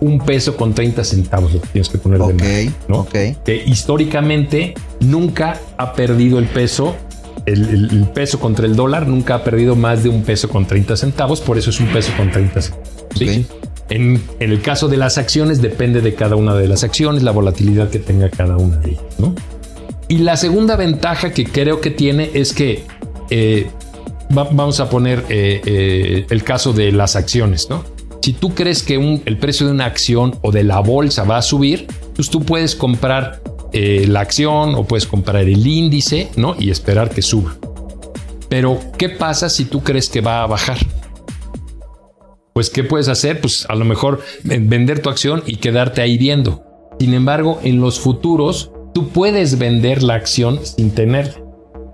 un peso con 30 centavos lo que tienes que poner de Ok, margen, ¿no? ok. Que históricamente nunca ha perdido el peso, el, el- el peso contra el dólar nunca ha perdido más de un peso con 30 centavos, por eso es un peso con 30 centavos. ¿Sí? En, en, el caso de las acciones, depende de cada una de las acciones, la volatilidad que tenga cada una de ellas. ¿no? Y la segunda ventaja que creo que tiene es que eh, va, vamos a poner eh, eh, el caso de las acciones. ¿no? Si tú crees que un, el precio de una acción o de la bolsa va a subir, pues tú puedes comprar la acción o puedes comprar el índice ¿no? y esperar que suba. Pero, ¿qué pasa si tú crees que va a bajar? Pues, ¿qué puedes hacer? Pues a lo mejor vender tu acción y quedarte ahí viendo. Sin embargo, en los futuros, tú puedes vender la acción sin tenerla.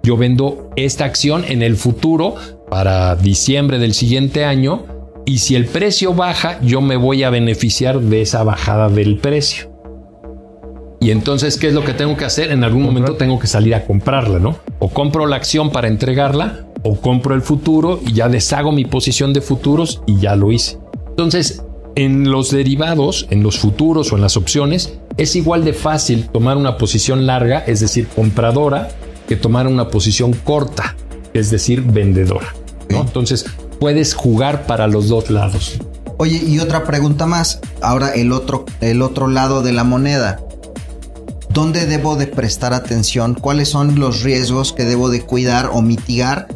Yo vendo esta acción en el futuro para diciembre del siguiente año y si el precio baja, yo me voy a beneficiar de esa bajada del precio. Y entonces, ¿qué es lo que tengo que hacer? En algún momento tengo que salir a comprarla, ¿no? O compro la acción para entregarla, o compro el futuro y ya deshago mi posición de futuros y ya lo hice. Entonces, en los derivados, en los futuros o en las opciones, es igual de fácil tomar una posición larga, es decir, compradora, que tomar una posición corta, es decir, vendedora. ¿no? Entonces, puedes jugar para los dos lados. Oye, y otra pregunta más. Ahora el otro, el otro lado de la moneda. ¿Dónde debo de prestar atención? ¿Cuáles son los riesgos que debo de cuidar o mitigar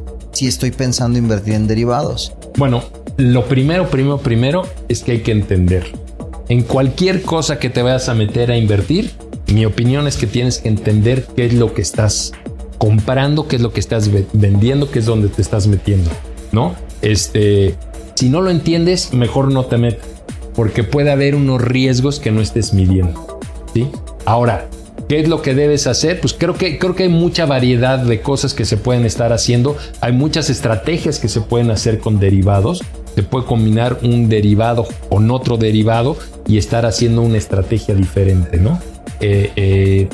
si estoy pensando invertir en derivados? Bueno, lo primero, primero, primero es que hay que entender. En cualquier cosa que te vayas a meter a invertir, mi opinión es que tienes que entender qué es lo que estás comprando, qué es lo que estás vendiendo, qué es donde te estás metiendo, ¿no? Este, si no lo entiendes, mejor no te metas, porque puede haber unos riesgos que no estés midiendo, ¿sí? Ahora, ¿Qué es lo que debes hacer? Pues creo que, creo que hay mucha variedad de cosas que se pueden estar haciendo. Hay muchas estrategias que se pueden hacer con derivados. Se puede combinar un derivado con otro derivado y estar haciendo una estrategia diferente, ¿no? Eh, eh,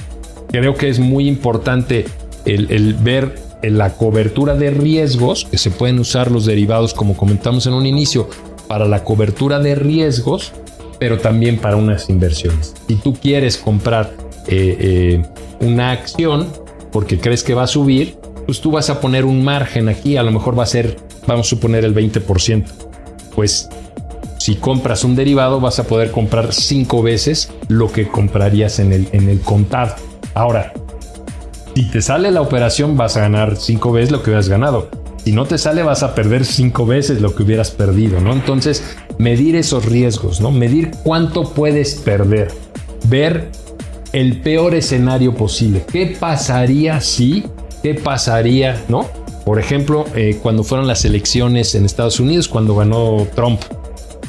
creo que es muy importante el, el ver la cobertura de riesgos, que se pueden usar los derivados, como comentamos en un inicio, para la cobertura de riesgos, pero también para unas inversiones. Si tú quieres comprar eh, eh, una acción porque crees que va a subir, pues tú vas a poner un margen aquí, a lo mejor va a ser, vamos a suponer el 20%. Pues si compras un derivado vas a poder comprar cinco veces lo que comprarías en el, en el contado. Ahora, si te sale la operación vas a ganar cinco veces lo que hubieras ganado. Si no te sale vas a perder cinco veces lo que hubieras perdido, ¿no? Entonces, medir esos riesgos, ¿no? Medir cuánto puedes perder. Ver el peor escenario posible. ¿Qué pasaría si? ¿Qué pasaría, no? Por ejemplo, eh, cuando fueron las elecciones en Estados Unidos, cuando ganó Trump,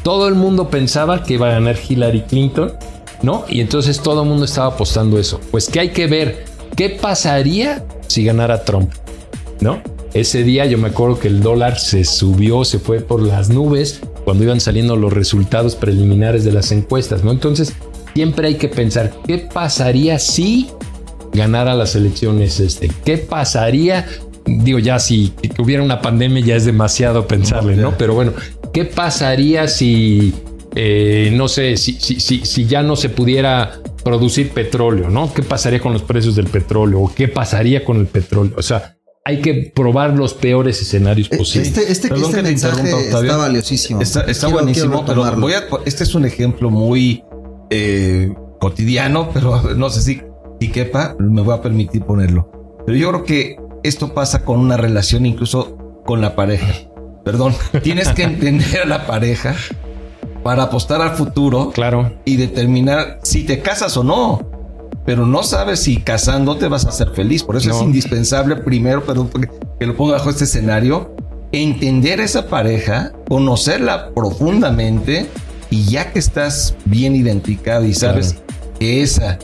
todo el mundo pensaba que iba a ganar Hillary Clinton, ¿no? Y entonces todo el mundo estaba apostando eso. Pues que hay que ver qué pasaría si ganara Trump, ¿no? Ese día yo me acuerdo que el dólar se subió, se fue por las nubes cuando iban saliendo los resultados preliminares de las encuestas, ¿no? Entonces, siempre hay que pensar qué pasaría si ganara las elecciones este, qué pasaría, digo ya si hubiera una pandemia ya es demasiado pensarle, ¿no? Pero bueno, ¿qué pasaría si, eh, no sé, si, si, si, si ya no se pudiera producir petróleo, ¿no? ¿Qué pasaría con los precios del petróleo? ¿O qué pasaría con el petróleo? O sea, hay que probar los peores escenarios Eh, posibles. Este, este, Perdón este que mensaje está valiosísimo. Está, está Quiero- buenísimo, quiero pero voy a, este es un ejemplo muy eh, cotidiano, pero no sé si, si quepa, me voy a permitir ponerlo. Pero yo creo que esto pasa con una relación incluso con la pareja. Perdón, tienes que entender a la pareja para apostar al futuro Claro, y determinar si te casas o no. Pero no sabes si casándote vas a ser feliz. Por eso No. es indispensable, primero, perdón, que lo ponga bajo este escenario, entender a esa pareja, conocerla profundamente y ya que estás bien identificado y sabes que esa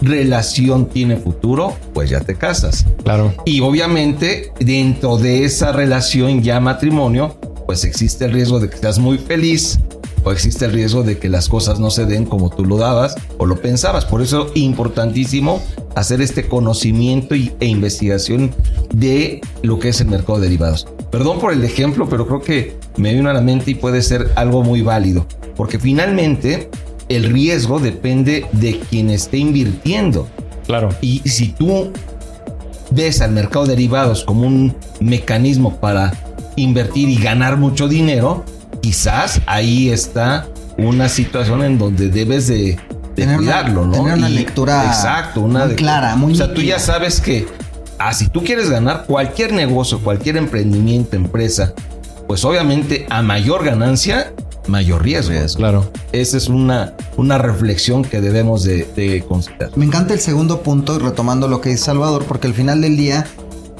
relación tiene futuro, pues ya te casas. claro. Y obviamente dentro de esa relación ya matrimonio, pues existe el riesgo de que estás muy feliz o existe el riesgo de que las cosas no se den como tú lo dabas o lo pensabas. Por eso es importantísimo hacer este conocimiento y- e investigación de lo que es el mercado de derivados. Perdón por el ejemplo, pero creo que me vino a la mente y puede ser algo muy válido, porque finalmente el riesgo depende de quien esté invirtiendo. Claro. Y si tú ves al mercado de derivados como un mecanismo para invertir y ganar mucho dinero, quizás ahí está una situación en donde debes de, de Tener una- cuidarlo, ¿no? tener una Y- lectura exacto, una muy de- clara, muy O sea, tú ya sabes que ah, si tú quieres ganar cualquier negocio, cualquier emprendimiento, empresa, pues obviamente a mayor ganancia, mayor riesgo. Claro. Esa es una, una reflexión que debemos de, de considerar. Me encanta el segundo punto, retomando lo que dice Salvador, porque al final del día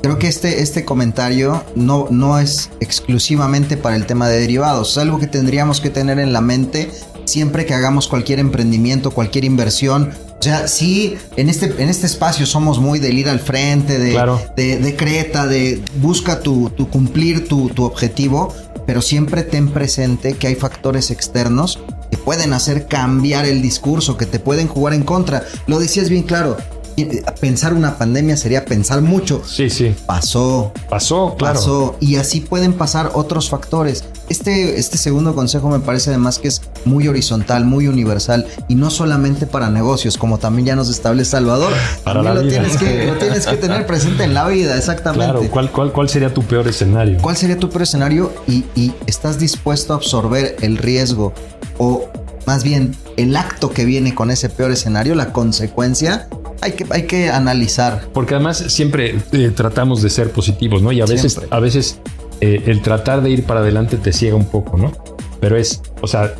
creo que este, este comentario no, no es exclusivamente para el tema de derivados, es algo que tendríamos que tener en la mente siempre que hagamos cualquier emprendimiento, cualquier inversión. O sea, sí, en este, en este espacio somos muy del ir al frente, de, Claro. de, de creta, de busca tu, tu cumplir tu, tu objetivo, pero siempre ten presente que hay factores externos que pueden hacer cambiar el discurso, que te pueden jugar en contra. Lo decías bien claro. eh, Pensar una pandemia sería pensar mucho. Sí, sí. Pasó. Pasó, claro. Pasó. Y así pueden pasar otros factores. Este, este segundo consejo me parece además que es muy horizontal, muy universal y no solamente para negocios, como también ya nos establece Salvador. Para la lo vida. tienes, que, lo tienes que tener presente en la vida, exactamente. Claro, ¿cuál, cuál, ¿cuál sería tu peor escenario? ¿Cuál sería tu peor escenario? Y, y estás dispuesto a absorber el riesgo o más bien el acto que viene con ese peor escenario, la consecuencia, hay que, hay que analizar. Porque además siempre eh, tratamos de ser positivos, ¿no? Y a veces, Siempre. a veces eh, el tratar de ir para adelante te ciega un poco, ¿no? Pero es, o sea,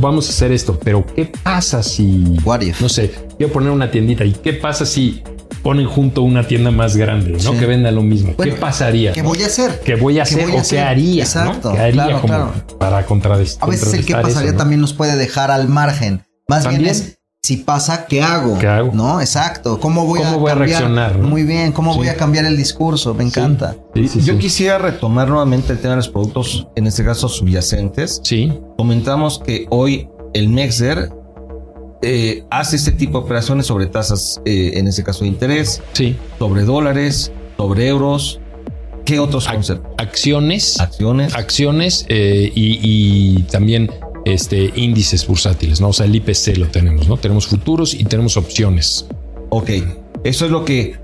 vamos a hacer esto, pero ¿qué pasa si, What if? no sé, quiero poner una tiendita y qué pasa si ponen junto una tienda más grande, ¿no? Sí. Que venda lo mismo. Bueno, ¿Qué pasaría? ¿Qué voy a hacer? ¿Qué voy a ¿Qué hacer voy a o hacer? qué haría? Exacto, ¿no? ¿Qué haría claro, como claro. para contradestar? A veces el qué contrarrestar pasaría eso, ¿no? también nos puede dejar al margen. Más bien es si pasa, ¿qué hago? ¿Qué hago? No, exacto. ¿Cómo voy, ¿Cómo a, voy a cambiar? reaccionar, no? Muy bien, ¿cómo Sí. voy a cambiar el discurso? Me encanta. Sí, sí, Yo sí. quisiera retomar nuevamente el tema de los productos, en este caso subyacentes. Sí, Comentamos que hoy el Mexer eh, hace este tipo de operaciones sobre tasas, eh, en este caso de interés, sí. sobre dólares, sobre euros. ¿Qué otros conceptos? Acciones. Acciones. acciones eh, y, y también este, índices bursátiles, ¿no? O sea, el IPC lo tenemos, ¿no? Tenemos futuros y tenemos opciones. Ok, eso es lo que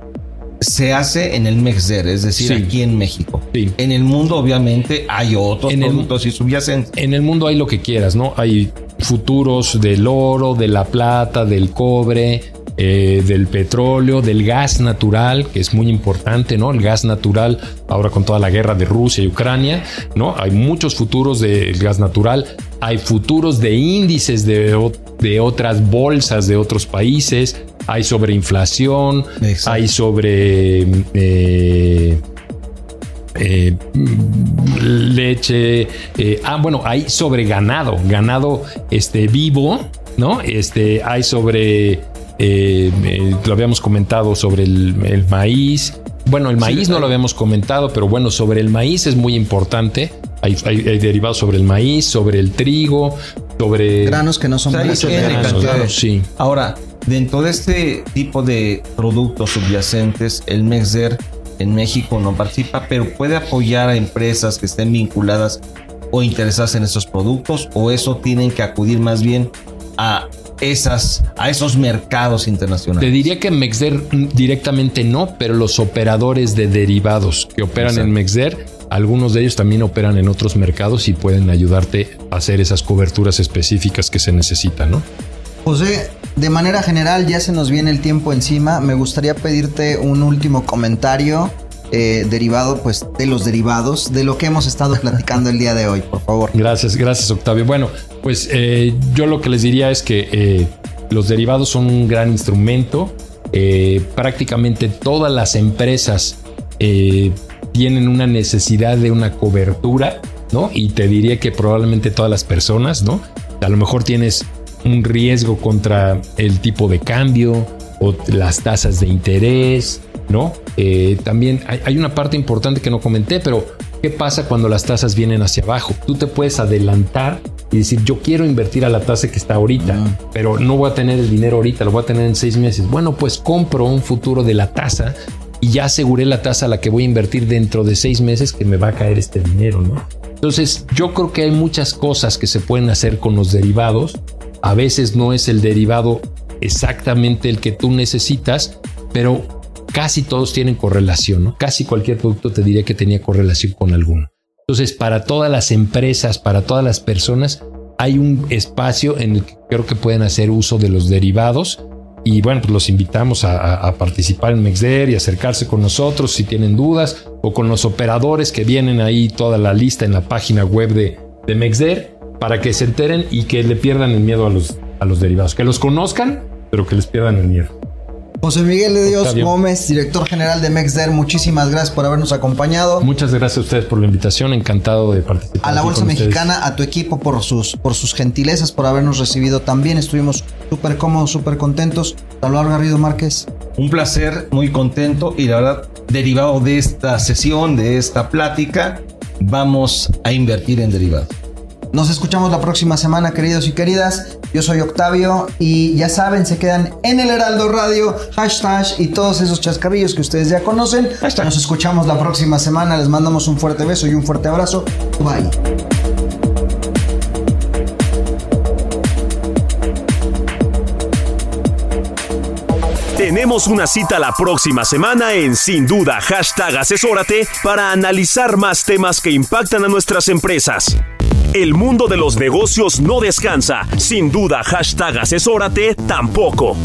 se hace en el Mexer, es decir, Sí. aquí en México. Sí. En el mundo, obviamente, hay otros En el- productos y subyacentes. En el mundo hay lo que quieras, ¿no? Hay futuros del oro, de la plata, del cobre, eh, del petróleo, del gas natural, que es muy importante, ¿no? El gas natural, ahora con toda la guerra de Rusia y Ucrania, ¿no? Hay muchos futuros del gas natural, hay futuros de índices de, de otras bolsas de otros países, hay sobre inflación, Exacto. hay sobre... eh, eh, leche. eh, ah, bueno, hay sobre ganado, ganado este, vivo, ¿no? Este, hay sobre, lo habíamos comentado sobre el, el maíz. Bueno, el maíz no lo habíamos comentado, pero bueno, sobre el maíz es muy importante. Hay, hay- hay derivados sobre el maíz, sobre el trigo, sobre Granos que no son O sea, granos. claro, sí. Ahora, dentro de este tipo de productos subyacentes, el Mexer en México no participa, pero puede apoyar a empresas que estén vinculadas o interesadas en esos productos, o eso tienen que acudir más bien a esas, a esos mercados Te internacionales. diría que Mexder directamente no, pero los operadores de derivados que operan Exacto. en Mexder, algunos de ellos también operan en otros mercados y pueden ayudarte a hacer esas coberturas específicas que se necesitan, ¿no? José, de manera general ya se nos viene el tiempo encima. Me gustaría pedirte un último comentario eh, derivado pues de los derivados, de lo que hemos estado platicando el día de hoy, por favor. Gracias, gracias Octavio. Bueno, pues eh, yo lo que les diría es que eh, los derivados son un gran instrumento. Prácticamente todas las empresas tienen una necesidad de una cobertura, ¿no? Y te diría que probablemente todas las personas, ¿no? A lo mejor tienes un riesgo contra el tipo de cambio o las tasas de interés, ¿no? Eh, también hay, hay una parte importante que no comenté, pero ¿qué pasa cuando las tasas vienen hacia abajo? Tú te puedes adelantar y decir, yo quiero invertir a la tasa que está ahorita, pero no voy a tener el dinero ahorita, lo voy a tener en seis meses. Bueno, pues compro un futuro de la tasa y ya aseguré la tasa a la que voy a invertir dentro de seis meses que me va a caer este dinero, ¿no? Entonces, yo creo que hay muchas cosas que se pueden hacer con los derivados. A veces no es el derivado exactamente el que tú necesitas, pero casi todos tienen correlación. Casi cualquier producto te diría que tenía correlación con alguno. Entonces, para todas las empresas, para todas las personas, hay un espacio en el que creo que pueden hacer uso de los derivados. Y bueno, pues los invitamos a, participar en Mexder y acercarse con nosotros si tienen dudas o con los operadores que vienen ahí toda la lista en la página web de, de Mexder para que se enteren y que le pierdan el miedo a los, a los derivados. Que los conozcan, pero que les pierdan el miedo. José Miguel de Dios Gómez, director general de Mexder, muchísimas gracias por habernos acompañado. Muchas gracias a ustedes por la invitación, encantado de participar. A la Bolsa Mexicana, a tu equipo por sus, por sus gentilezas, por habernos recibido también. Estuvimos súper cómodos, súper contentos. Salvador Garrido Márquez. Un placer, muy contento y la verdad, derivado de esta sesión, de esta plática, vamos a invertir en derivados. Nos escuchamos la próxima semana, queridos y queridas. Yo soy Octavio y ya saben, se quedan en el Heraldo Radio, hashtag y todos esos chascarrillos que ustedes ya conocen. Nos escuchamos la próxima semana. Les mandamos un fuerte beso y un fuerte abrazo. Bye. Tenemos una cita la próxima semana en Sin Duda, hashtag asesórate para analizar más temas que impactan a nuestras empresas. El mundo de los negocios no descansa. Sin duda, hashtag asesórate tampoco.